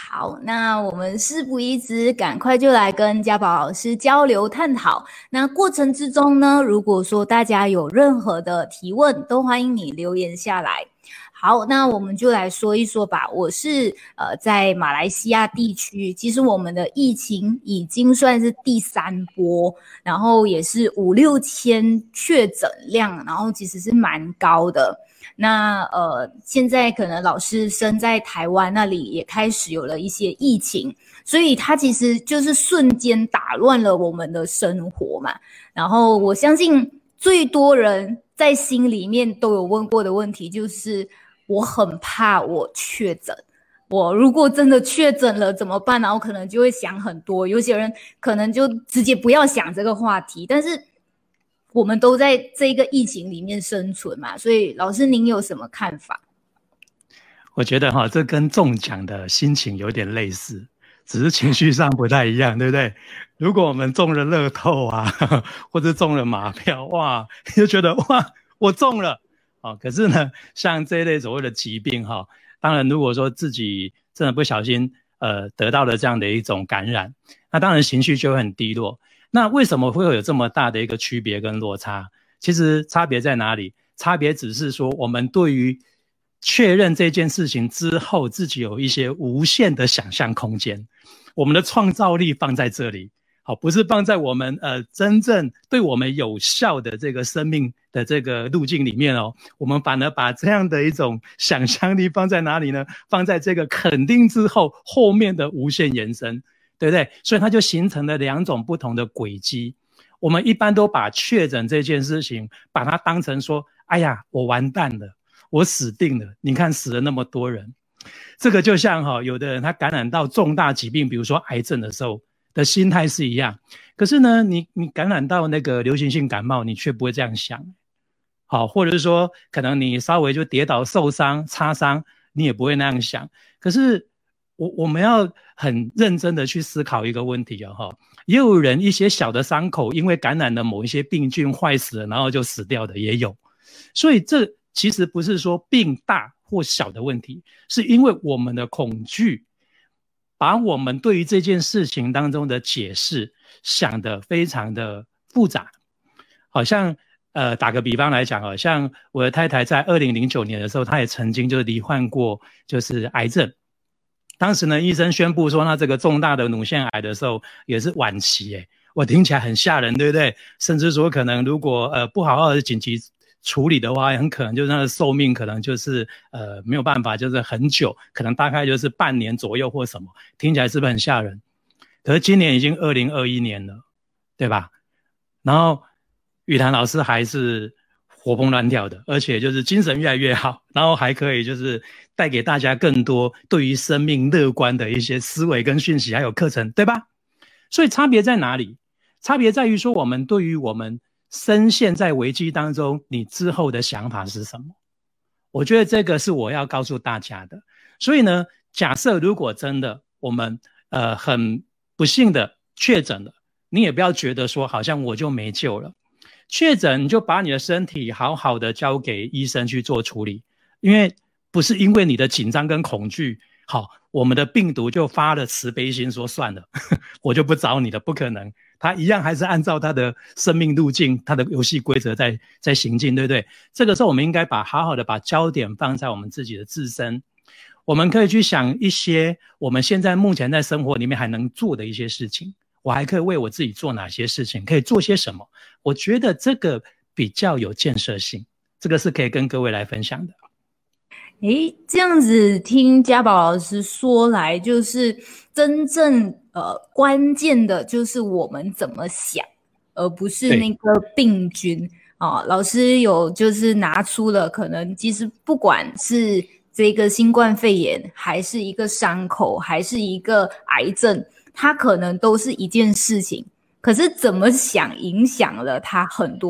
好，那我们事不宜迟，赶快就来跟家宝老师交流探讨。那过程之中呢，如果说大家有任何的提问，都欢迎你留言下来。好，那我们就来说一说吧。我是呃在马来西亚地区，其实我们的疫情已经算是第三波，然后也是五六千确诊量，然后其实是蛮高的。那呃，现在可能老师身在台湾那里也开始有了一些疫情，所以他其实就是瞬间打乱了我们的生活嘛。然后我相信最多人在心里面都有问过的问题，就是我很怕我确诊，我如果真的确诊了怎么办？呢？我可能就会想很多，有些人可能就直接不要想这个话题，但是。我们都在这个疫情里面生存嘛，所以老师您有什么看法？我觉得哈，这跟中奖的心情有点类似，只是情绪上不太一样，对不对？如果我们中了乐透啊，或者中了马票，哇，你就觉得哇，我中了可是呢，像这一类所谓的疾病哈，当然如果说自己真的不小心呃得到了这样的一种感染，那当然情绪就会很低落。那为什么会有这么大的一个区别跟落差？其实差别在哪里？差别只是说，我们对于确认这件事情之后，自己有一些无限的想象空间，我们的创造力放在这里，好，不是放在我们呃真正对我们有效的这个生命的这个路径里面哦。我们反而把这样的一种想象力放在哪里呢？放在这个肯定之后后面的无限延伸。对不对？所以它就形成了两种不同的轨迹。我们一般都把确诊这件事情，把它当成说：“哎呀，我完蛋了，我死定了。”你看死了那么多人，这个就像哈，有的人他感染到重大疾病，比如说癌症的时候的心态是一样。可是呢，你你感染到那个流行性感冒，你却不会这样想。好，或者是说，可能你稍微就跌倒受伤擦伤，你也不会那样想。可是。我我们要很认真的去思考一个问题哦，哈，也有人一些小的伤口，因为感染了某一些病菌坏死了，然后就死掉的也有，所以这其实不是说病大或小的问题，是因为我们的恐惧，把我们对于这件事情当中的解释想得非常的复杂，好像呃打个比方来讲，好像我的太太在二零零九年的时候，她也曾经就罹患过就是癌症。当时呢，医生宣布说，那这个重大的乳腺癌的时候也是晚期，诶，我听起来很吓人，对不对？甚至说，可能如果呃不好好的紧急处理的话，很可能就是他的寿命可能就是呃没有办法，就是很久，可能大概就是半年左右或什么，听起来是不是很吓人？可是今年已经二零二一年了，对吧？然后雨坛老师还是。活蹦乱跳的，而且就是精神越来越好，然后还可以就是带给大家更多对于生命乐观的一些思维跟讯息，还有课程，对吧？所以差别在哪里？差别在于说，我们对于我们深陷在危机当中，你之后的想法是什么？我觉得这个是我要告诉大家的。所以呢，假设如果真的我们呃很不幸的确诊了，你也不要觉得说好像我就没救了。确诊，你就把你的身体好好的交给医生去做处理，因为不是因为你的紧张跟恐惧，好，我们的病毒就发了慈悲心，说算了，我就不找你了，不可能，他一样还是按照他的生命路径、他的游戏规则在在行进，对不对？这个时候，我们应该把好好的把焦点放在我们自己的自身，我们可以去想一些我们现在目前在生活里面还能做的一些事情。我还可以为我自己做哪些事情？可以做些什么？我觉得这个比较有建设性，这个是可以跟各位来分享的。诶，这样子听家宝老师说来，就是真正呃关键的就是我们怎么想，而不是那个病菌啊。老师有就是拿出了可能，其实不管是这个新冠肺炎，还是一个伤口，还是一个癌症。它可能都是一件事情，可是怎么想影响了它很多